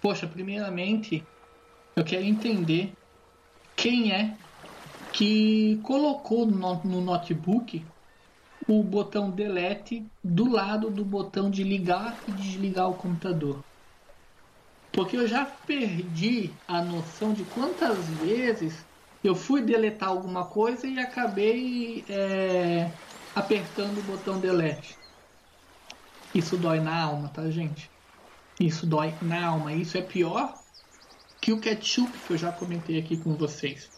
Poxa, primeiramente, eu quero entender quem é que colocou no, no notebook o botão delete do lado do botão de ligar e desligar o computador. Porque eu já perdi a noção de quantas vezes eu fui deletar alguma coisa e acabei é, apertando o botão delete. Isso dói na alma, tá, gente? Isso dói na alma. Isso é pior que o ketchup que eu já comentei aqui com vocês.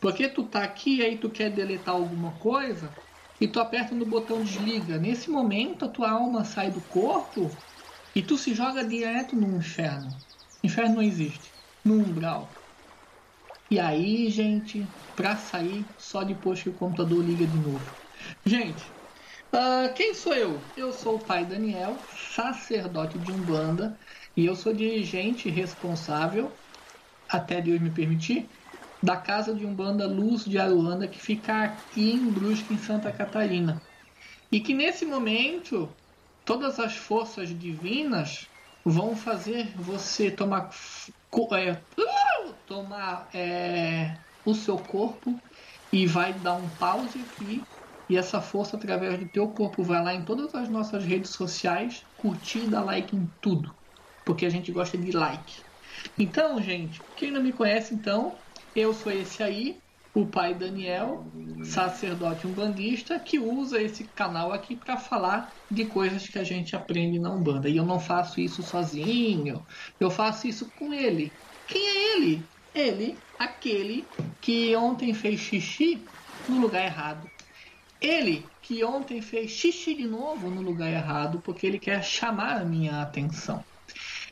Porque tu tá aqui e aí tu quer deletar alguma coisa e tu aperta no botão desliga. Nesse momento a tua alma sai do corpo e tu se joga direto no inferno. Inferno não existe. No umbral. E aí, gente, pra sair só depois que o computador liga de novo. Gente, uh, quem sou eu? Eu sou o pai Daniel, sacerdote de Umbanda, e eu sou dirigente responsável, até Deus me permitir, da casa de Umbanda Luz de Aruanda, que fica aqui em Brusque, em Santa Catarina. E que nesse momento, todas as forças divinas vão fazer você tomar, é, tomar é, o seu corpo e vai dar um pause aqui e essa força através do teu corpo vai lá em todas as nossas redes sociais, curtir e dar like em tudo, porque a gente gosta de like. Então, gente, quem não me conhece, então, eu sou esse aí, o pai Daniel, sacerdote umbandista, que usa esse canal aqui para falar de coisas que a gente aprende na Umbanda. E eu não faço isso sozinho, eu faço isso com ele. Quem é ele? Ele, aquele que ontem fez xixi no lugar errado. Ele que ontem fez xixi de novo no lugar errado porque ele quer chamar a minha atenção.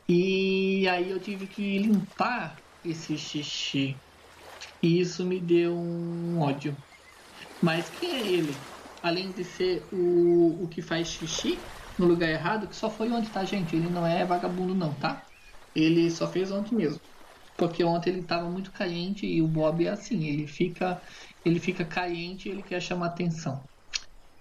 E aí eu tive que limpar esse xixi. E isso me deu um ódio. Mas quem é ele? Além de ser o, o que faz xixi no lugar errado, que só foi ontem, tá, gente? Ele não é vagabundo, não, tá? Ele só fez ontem mesmo. Porque ontem ele estava muito carente e o Bob é assim, ele fica, ele fica carente e ele quer chamar atenção.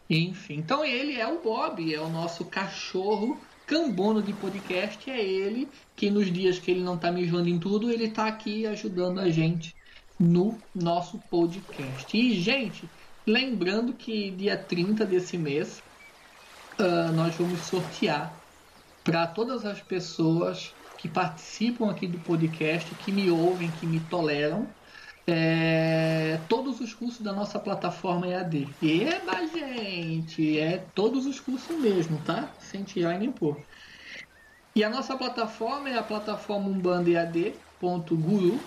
Enfim, então ele é o Bob, é o nosso cachorro cambono de podcast, é ele que nos dias que ele não está mijando em tudo, ele está aqui ajudando a gente no nosso podcast. E, gente, lembrando que dia 30 desse mês uh, nós vamos sortear para todas as pessoas que participam aqui do podcast, que me ouvem, que me toleram, é, todos os cursos da nossa plataforma EAD. Eba, gente! É todos os cursos mesmo, tá? Sem tirar nem pôr. E a nossa plataforma é a plataforma umbandaead.guru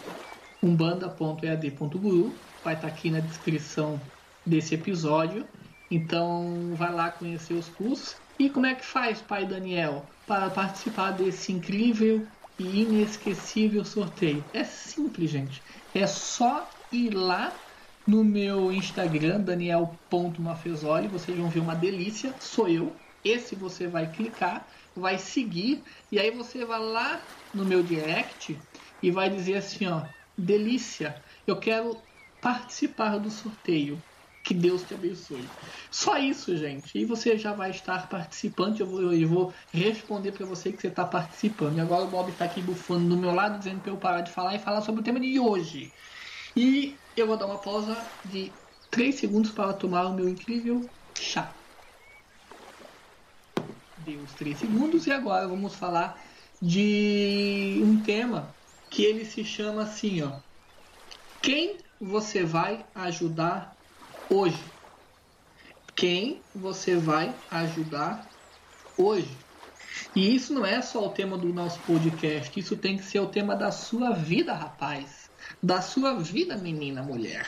umbanda.ead.guru, vai estar tá aqui na descrição desse episódio. Então vai lá conhecer os cursos. E como é que faz, pai Daniel, para participar desse incrível e inesquecível sorteio? É simples, gente. É só ir lá no meu Instagram, daniel.mafezoli, vocês vão ver uma delícia, sou eu. Esse você vai clicar, vai seguir, e aí você vai lá no meu direct e vai dizer assim, ó, delícia, eu quero participar do sorteio. Que Deus te abençoe. Só isso, gente. E você já vai estar participando. Eu vou, eu vou responder para você que você está participando. E agora o Bob está aqui bufando do meu lado, dizendo para eu parar de falar e falar sobre o tema de hoje. E eu vou dar uma pausa de 3 segundos para tomar o meu incrível chá. Deu os 3 segundos e agora vamos falar de um tema que ele se chama assim, ó. Quem você vai ajudar hoje? Quem você vai ajudar hoje? E isso não é só o tema do nosso podcast, isso tem que ser o tema da sua vida, rapaz. Da sua vida, menina, mulher,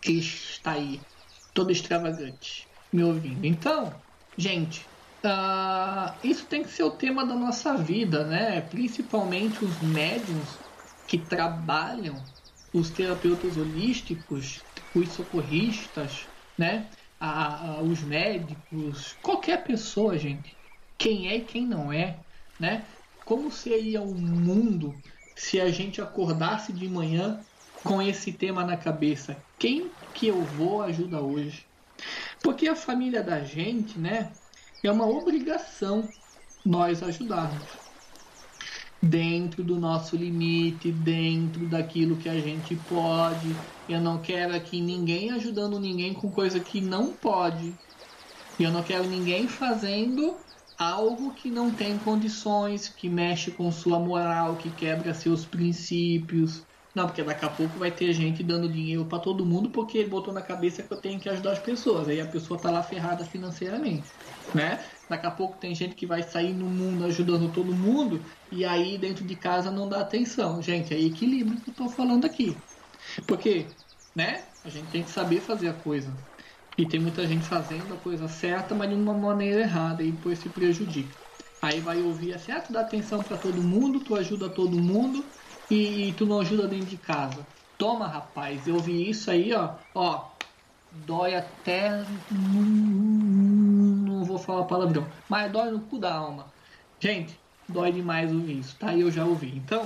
que está aí, toda extravagante, me ouvindo. Então, gente, uh, isso tem que ser o tema da nossa vida, né? Principalmente os médiums que trabalham os terapeutas holísticos, os socorristas, né? A, a, os médicos, qualquer pessoa, gente. Quem é e quem não é, né? Como seria o mundo se a gente acordasse de manhã com esse tema na cabeça? Quem que eu vou ajudar hoje? Porque a família da gente, né? É uma obrigação nós ajudarmos. Dentro do nosso limite, dentro daquilo que a gente pode. Eu não quero aqui ninguém ajudando ninguém com coisa que não pode. Eu não quero ninguém fazendo algo que não tem condições, que mexe com sua moral, que quebra seus princípios. Não, porque daqui a pouco vai ter gente dando dinheiro para todo mundo porque ele botou na cabeça que eu tenho que ajudar as pessoas. Aí a pessoa tá lá ferrada financeiramente, né? Daqui a pouco tem gente que vai sair no mundo ajudando todo mundo e aí dentro de casa não dá atenção. Gente, é equilíbrio que eu tô falando aqui. Porque, né? A gente tem que saber fazer a coisa. E tem muita gente fazendo a coisa certa, mas de uma maneira errada e depois se prejudica. Aí vai ouvir assim, ah, tu dá atenção para todo mundo, tu ajuda todo mundo e, e, tu não ajuda dentro de casa. Toma, rapaz, eu vi isso aí, ó, ó, dói até vou falar palavrão, mas dói no cu da alma. Gente, dói demais ouvir isso, tá? Eu já ouvi. Então,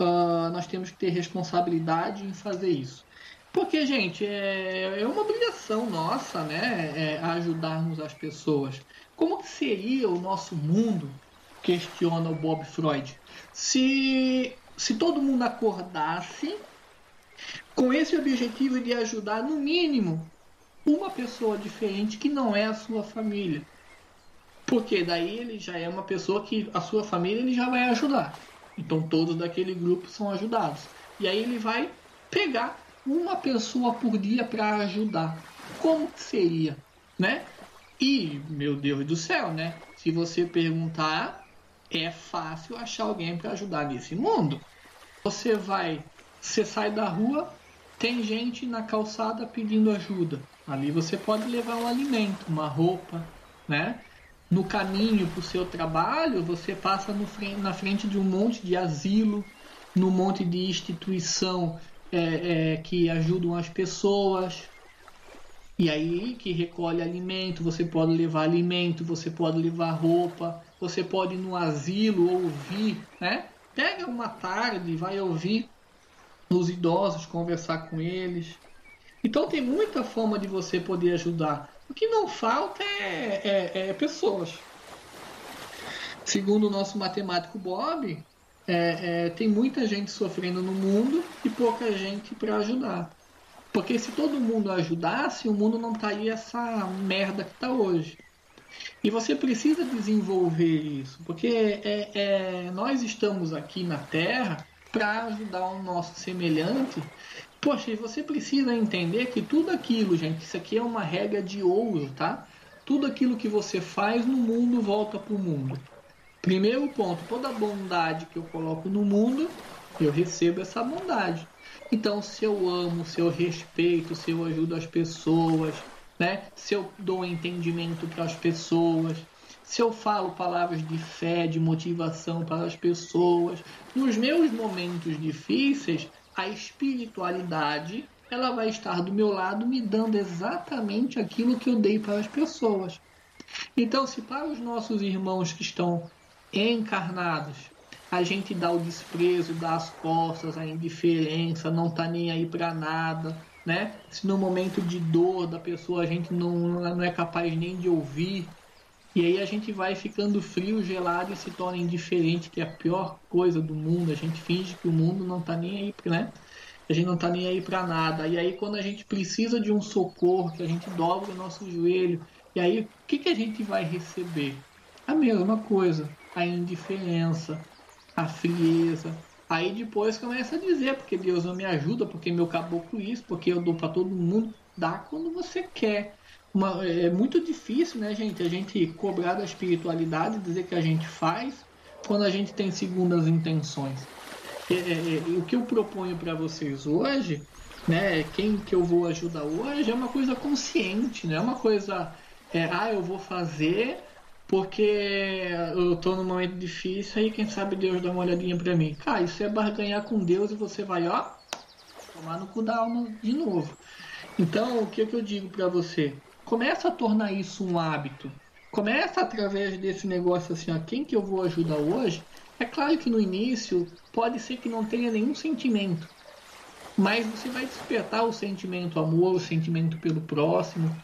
uh, nós temos que ter responsabilidade em fazer isso. Porque, gente, é, é uma obrigação nossa, né? É, ajudarmos as pessoas. Como que seria o nosso mundo? Questiona o Bob Freud. Se, se todo mundo acordasse com esse objetivo de ajudar, no mínimo, uma pessoa diferente que não é a sua família. Porque daí ele já é uma pessoa que a sua família ele já vai ajudar. Então todos daquele grupo são ajudados. E aí ele vai pegar uma pessoa por dia para ajudar. Como seria, né? E, meu Deus do céu, né? Se você perguntar, é fácil achar alguém para ajudar nesse mundo. Você vai, você sai da rua, tem gente na calçada pedindo ajuda. Ali você pode levar um alimento, uma roupa, né? No caminho para o seu trabalho, você passa na frente de um monte de asilo, no monte de instituição é, é, que ajudam as pessoas. E aí que recolhe alimento, você pode levar alimento, você pode levar roupa, você pode ir no asilo ouvir, né? Pega uma tarde, vai ouvir os idosos, conversar com eles. Então tem muita forma de você poder ajudar. O que não falta é, é, é pessoas. Segundo o nosso matemático Bob, é, é, tem muita gente sofrendo no mundo e pouca gente para ajudar. Porque se todo mundo ajudasse, o mundo não estaria essa merda que está hoje. E você precisa desenvolver isso, porque é, é nós estamos aqui na Terra para ajudar o nosso semelhante. Poxa, e você precisa entender que tudo aquilo, gente, isso aqui é uma regra de ouro, tá? Tudo aquilo que você faz no mundo volta para o mundo. Primeiro ponto, toda bondade que eu coloco no mundo, eu recebo essa bondade. Então, se eu amo, se eu respeito, se eu ajudo as pessoas, né? Se eu dou entendimento para as pessoas, se eu falo palavras de fé, de motivação para as pessoas, nos meus momentos difíceis, a espiritualidade ela vai estar do meu lado me dando exatamente aquilo que eu dei para as pessoas. Então, se para os nossos irmãos que estão encarnados. A gente dá o desprezo, dá as costas, a indiferença, não tá nem aí para nada, né? Se no momento de dor da pessoa a gente não, não é capaz nem de ouvir, e aí a gente vai ficando frio, gelado e se torna indiferente, que é a pior coisa do mundo. A gente finge que o mundo não tá nem aí, né? A gente não tá nem aí para nada. E aí quando a gente precisa de um socorro, que a gente dobra o nosso joelho, e aí o que, que a gente vai receber? A mesma coisa a indiferença, a frieza. Aí depois começa a dizer, porque Deus não me ajuda, porque meu caboclo isso, porque eu dou para todo mundo. Dá quando você quer. Uma, é muito difícil, né, gente, a gente cobrar da espiritualidade, dizer que a gente faz, quando a gente tem segundas intenções. É, é, é o que eu proponho para vocês hoje, né, quem que eu vou ajudar hoje, é uma coisa consciente, não é uma coisa, é, ah, eu vou fazer porque eu tô num momento difícil aí quem sabe Deus dá uma olhadinha pra mim. Cara, isso é barganhar com Deus e você vai, ó, tomar no cu da alma de novo. Então, o que, que eu digo para você? Começa a tornar isso um hábito. Começa através desse negócio assim, ó, quem que eu vou ajudar hoje? É claro que no início pode ser que não tenha nenhum sentimento. Mas você vai despertar o sentimento amor, o sentimento pelo próximo.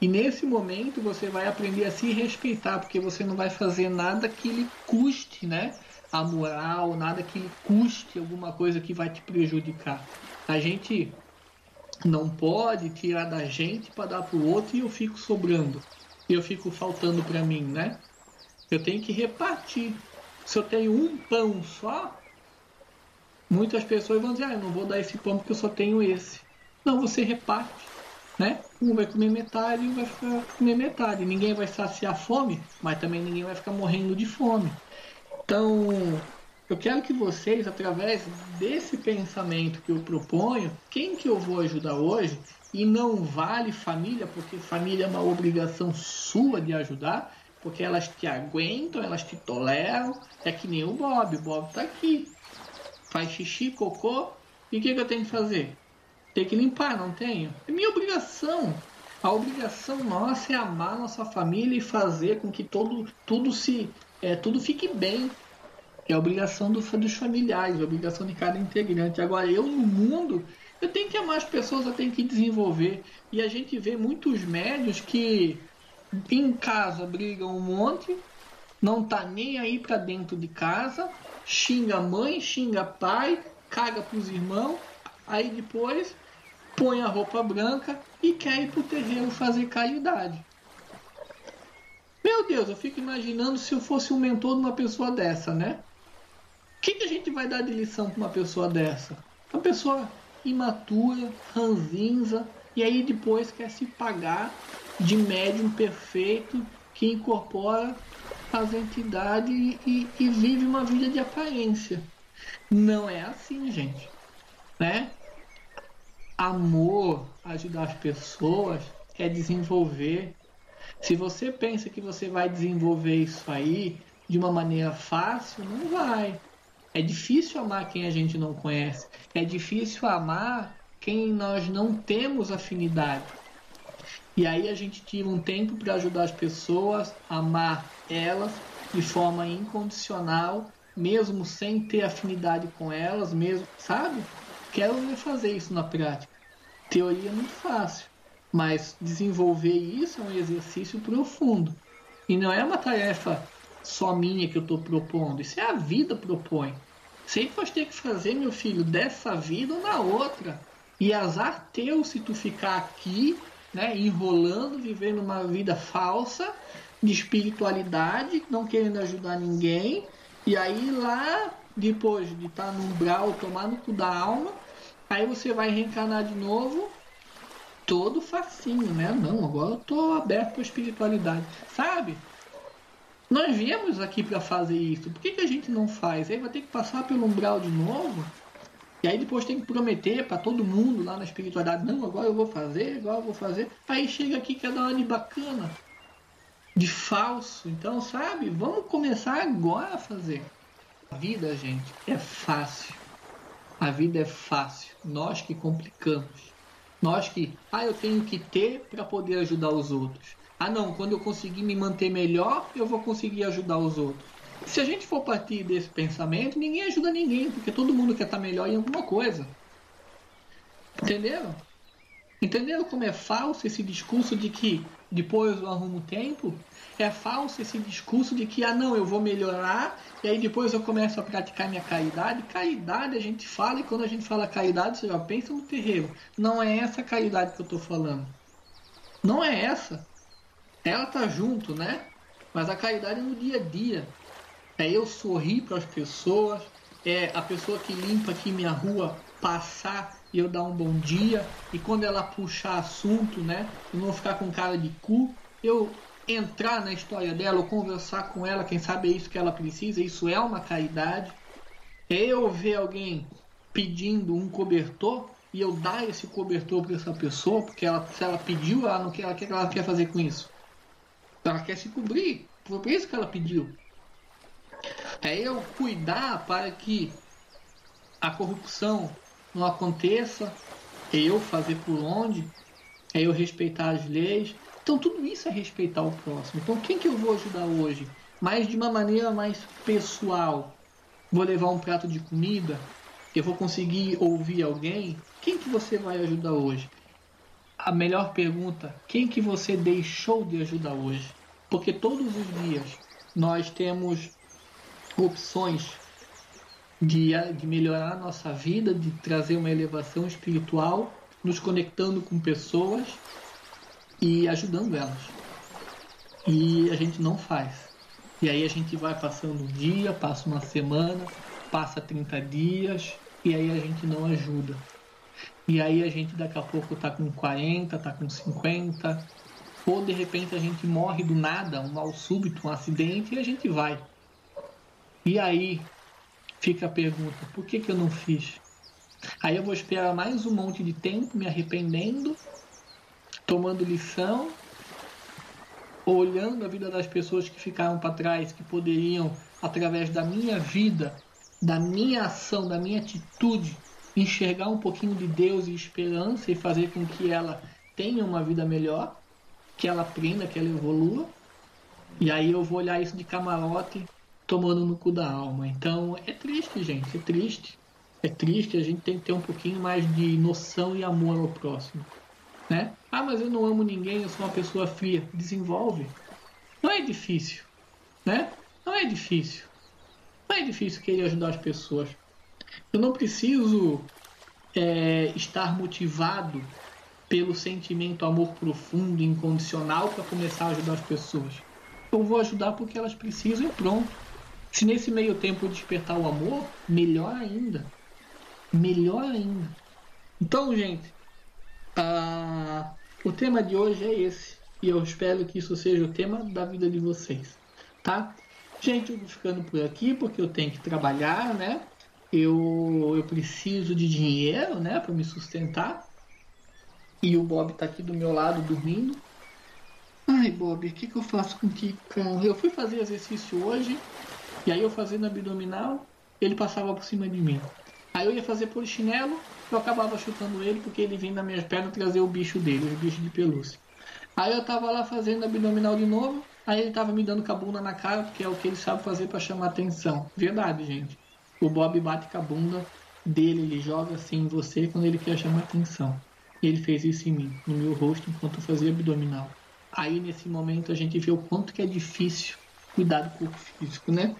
E nesse momento você vai aprender a se respeitar, porque você não vai fazer nada que lhe custe, né? a moral, nada que custe alguma coisa que vai te prejudicar. A gente não pode tirar da gente para dar para o outro e eu fico sobrando. Eu fico faltando para mim, né? Eu tenho que repartir. Se eu tenho um pão só, muitas pessoas vão dizer: ah, eu não vou dar esse pão porque eu só tenho esse. Não, você reparte. Né? Um vai comer metade e um vai ficar comer metade. Ninguém vai saciar fome, mas também ninguém vai ficar morrendo de fome. Então, eu quero que vocês, através desse pensamento que eu proponho, quem que eu vou ajudar hoje, e não vale família, porque família é uma obrigação sua de ajudar, porque elas te aguentam, elas te toleram, é que nem o Bob, o Bob tá aqui. Faz xixi, cocô, e o que, que eu tenho que fazer? Tem que limpar, não tenho? É minha obrigação. A obrigação nossa é amar nossa família e fazer com que todo, tudo se é, tudo fique bem. É a obrigação do, dos familiares, a obrigação de cada integrante. Agora, eu no mundo, eu tenho que amar as pessoas, eu tenho que desenvolver. E a gente vê muitos médios que em casa brigam um monte, não tá nem aí para dentro de casa, xinga mãe, xinga pai, caga pros irmãos, aí depois põe a roupa branca e quer ir pro terreiro fazer caridade. Meu Deus, eu fico imaginando se eu fosse um mentor de uma pessoa dessa, né? O que, que a gente vai dar de lição para uma pessoa dessa? Uma pessoa imatura, ranzinza, e aí depois quer se pagar de médium perfeito que incorpora as entidades e, e, vive uma vida de aparência. Não é assim, gente. Né? Amor, ajudar as pessoas, é desenvolver. Se você pensa que você vai desenvolver isso aí de uma maneira fácil, não vai. É difícil amar quem a gente não conhece. É difícil amar quem nós não temos afinidade. E aí a gente tira um tempo para ajudar as pessoas, amar elas de forma incondicional, mesmo sem ter afinidade com elas, mesmo, sabe? Quero ver fazer isso na prática. Teoria é muito fácil, mas desenvolver isso é um exercício profundo. E não é uma tarefa só minha que eu estou propondo, isso é a vida propõe. Sempre vai ter que fazer, meu filho, dessa vida ou na outra. E azar teu se tu ficar aqui né, enrolando, vivendo uma vida falsa de espiritualidade, não querendo ajudar ninguém, e aí lá, depois de estar tá no umbral, tomar no cu da alma, aí você vai reencarnar de novo, todo facinho, né? Não, agora eu tô aberto para espiritualidade, sabe? Nós viemos aqui para fazer isso, por que, que a gente não faz? Aí vai ter que passar pelo umbral de novo, e aí depois tem que prometer para todo mundo lá na espiritualidade, não, agora eu vou fazer, agora eu vou fazer. Aí chega aqui que é dar uma bacana, de falso. Então, sabe, vamos começar agora a fazer. A vida, gente, é fácil. A vida é fácil. Nós que complicamos. Nós que, ah, eu tenho que ter para poder ajudar os outros. Ah, não, quando eu conseguir me manter melhor, eu vou conseguir ajudar os outros. Se a gente for partir desse pensamento, ninguém ajuda ninguém, porque todo mundo quer estar melhor em alguma coisa. Entenderam? Entenderam como é falso esse discurso de que depois eu arrumo tempo? É falso esse discurso de que, ah, não, eu vou melhorar e aí depois eu começo a praticar minha caridade. Caridade a gente fala e quando a gente fala caridade, você já pensa no terreiro. Não é essa caridade que eu estou falando. Não é essa. Ela tá junto, né? Mas a caridade é no dia a dia é eu sorrir para as pessoas, é a pessoa que limpa aqui minha rua passar e eu dar um bom dia, e quando ela puxar assunto, né, eu não ficar com cara de cu, eu entrar na história dela ou conversar com ela, quem sabe é isso que ela precisa, isso é uma caridade. É eu ver alguém pedindo um cobertor e eu dar esse cobertor para essa pessoa, porque ela, se ela pediu, ela não quer, ela quer, ela quer fazer com isso. Ela quer se cobrir. Foi por isso que ela pediu. É eu cuidar para que a corrupção não aconteça, é eu fazer por onde, é eu respeitar as leis. Então tudo isso é respeitar o próximo. Então quem que eu vou ajudar hoje? Mas de uma maneira mais pessoal. Vou levar um prato de comida, eu vou conseguir ouvir alguém. Quem que você vai ajudar hoje? A melhor pergunta, quem que você deixou de ajudar hoje? Porque todos os dias nós temos opções de, de melhorar a nossa vida, de trazer uma elevação espiritual, nos conectando com pessoas e ajudando elas. E a gente não faz. E aí a gente vai passando um dia, passa uma semana, passa 30 dias e aí a gente não ajuda. E aí a gente daqui a pouco tá com 40, tá com 50, ou de repente a gente morre do nada, um mal súbito, um acidente e a gente vai. E aí fica a pergunta: por que, que eu não fiz? Aí eu vou esperar mais um monte de tempo me arrependendo, tomando lição, olhando a vida das pessoas que ficaram para trás, que poderiam, através da minha vida, da minha ação, da minha atitude, enxergar um pouquinho de Deus e esperança e fazer com que ela tenha uma vida melhor, que ela aprenda, que ela evolua. E aí eu vou olhar isso de camarote tomando no cu da alma. Então é triste, gente, é triste. É triste, a gente tem que ter um pouquinho mais de noção e amor ao próximo. Né? Ah, mas eu não amo ninguém, eu sou uma pessoa fria. Desenvolve. Não é difícil. Né? Não é difícil. Não é difícil querer ajudar as pessoas. Eu não preciso é, estar motivado pelo sentimento amor profundo, incondicional, para começar a ajudar as pessoas. Eu vou ajudar porque elas precisam e pronto. Se nesse meio tempo despertar o amor, melhor ainda. Melhor ainda. Então, gente, o tema de hoje é esse. E eu espero que isso seja o tema da vida de vocês. Tá? Gente, eu vou ficando por aqui porque eu tenho que trabalhar, né? Eu, eu preciso de dinheiro, né? Para me sustentar. E o Bob tá aqui do meu lado dormindo. Ai, Bob, o que, que eu faço contigo, cara? Eu fui fazer exercício hoje e aí eu fazendo abdominal, ele passava por cima de mim. Aí eu ia fazer polichinelo, eu acabava chutando ele porque ele vinha nas minhas pernas trazer o bicho dele, o bicho de pelúcia. Aí eu tava lá fazendo abdominal de novo, aí ele tava me dando com a bunda na cara, porque é o que ele sabe fazer para chamar atenção. Verdade, gente. O Bob bate com a bunda dele, ele joga assim em você quando ele quer chamar atenção. Ele fez isso em mim, no meu rosto, enquanto eu fazia abdominal. Aí nesse momento a gente vê o quanto que é difícil cuidar do corpo físico, né?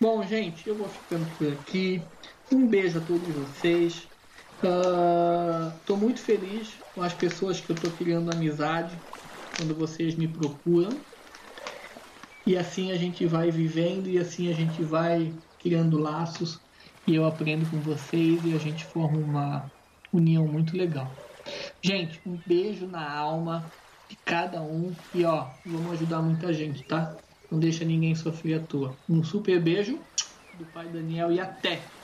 Bom, gente, eu vou ficando por aqui. Um beijo a todos vocês. Estou uh, muito feliz com as pessoas que eu estou criando amizade quando vocês me procuram. E assim a gente vai vivendo e assim a gente vai criando laços e eu aprendo com vocês e a gente forma uma união muito legal. Gente, um beijo na alma de cada um e ó, vamos ajudar muita gente, tá? Não deixa ninguém sofrer à toa. Um super beijo do pai Daniel e até!